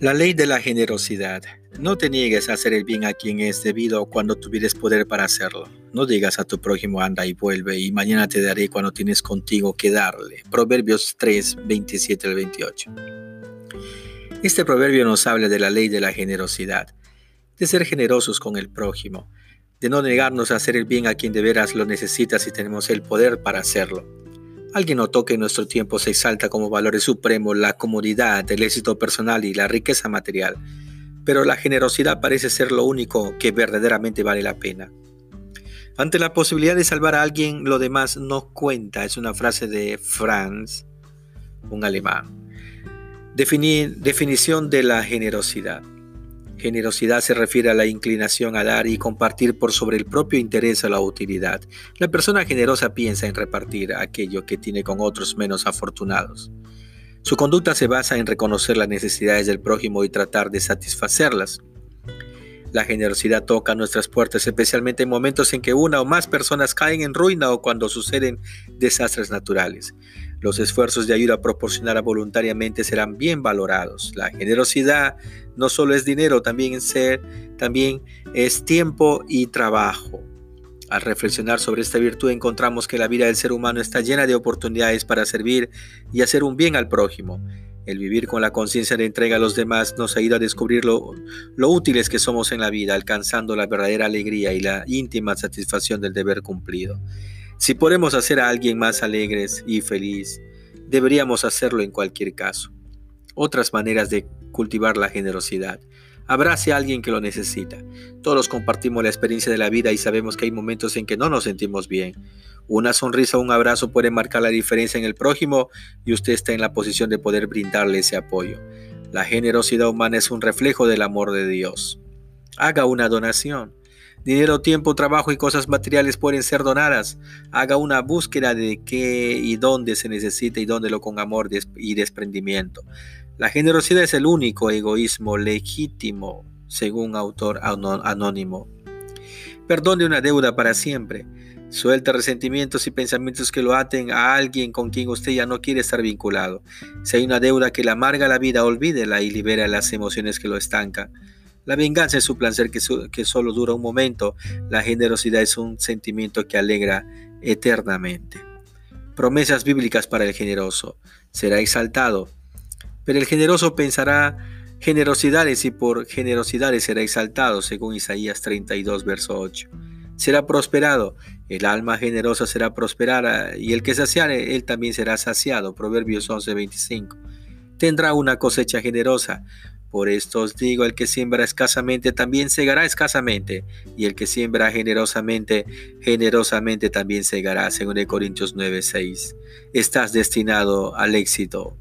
La ley de la generosidad. No te niegues a hacer el bien a quien es debido cuando tuvieres poder para hacerlo. No digas a tu prójimo anda y vuelve y mañana te daré cuando tienes contigo que darle. Proverbios 3, 27 al 28. Este proverbio nos habla de la ley de la generosidad, de ser generosos con el prójimo, de no negarnos a hacer el bien a quien de veras lo necesita si tenemos el poder para hacerlo. Alguien notó que en nuestro tiempo se exalta como valores supremos la comodidad, el éxito personal y la riqueza material, pero la generosidad parece ser lo único que verdaderamente vale la pena. Ante la posibilidad de salvar a alguien, lo demás no cuenta, es una frase de Franz, un alemán. definición de la generosidad. Generosidad se refiere a la inclinación a dar y compartir por sobre el propio interés o la utilidad. La persona generosa piensa en repartir aquello que tiene con otros menos afortunados. Su conducta se basa en reconocer las necesidades del prójimo y tratar de satisfacerlas. La generosidad toca nuestras puertas, especialmente en momentos en que una o más personas caen en ruina o cuando suceden desastres naturales. Los esfuerzos de ayuda proporcionada voluntariamente serán bien valorados. La generosidad no solo es dinero, también, ser, también es tiempo y trabajo. Al reflexionar sobre esta virtud encontramos que la vida del ser humano está llena de oportunidades para servir y hacer un bien al prójimo. El vivir con la conciencia de entrega a los demás nos ayuda a descubrir lo, lo útiles que somos en la vida, alcanzando la verdadera alegría y la íntima satisfacción del deber cumplido. Si podemos hacer a alguien más alegres y feliz, deberíamos hacerlo en cualquier caso. Otras maneras de cultivar la generosidad. Abrace a alguien que lo necesita. Todos compartimos la experiencia de la vida y sabemos que hay momentos en que no nos sentimos bien. Una sonrisa o un abrazo pueden marcar la diferencia en el prójimo y usted está en la posición de poder brindarle ese apoyo. La generosidad humana es un reflejo del amor de Dios. Haga una donación. Dinero, tiempo, trabajo y cosas materiales pueden ser donadas. Haga una búsqueda de qué y dónde se necesita y dóndelo con amor y desprendimiento. La generosidad es el único egoísmo legítimo, según autor anónimo. Perdone una deuda para siempre. Suelta resentimientos y pensamientos que lo aten a alguien con quien usted ya no quiere estar vinculado. Si hay una deuda que le amarga la vida, olvídela y libera las emociones que lo estancan. La venganza es un placer que, que solo dura un momento. La generosidad es un sentimiento que alegra eternamente. Promesas bíblicas para el generoso. Será exaltado. Pero el generoso pensará generosidades y por generosidades será exaltado, según Isaías 32, verso 8. Será prosperado, el alma generosa será prosperada, y el que saciare, él también será saciado. Proverbios 11, 25. Tendrá una cosecha generosa, por esto os digo, el que siembra escasamente también segará escasamente, y el que siembra generosamente, generosamente también segará, según Corintios 9:6. Estás destinado al éxito.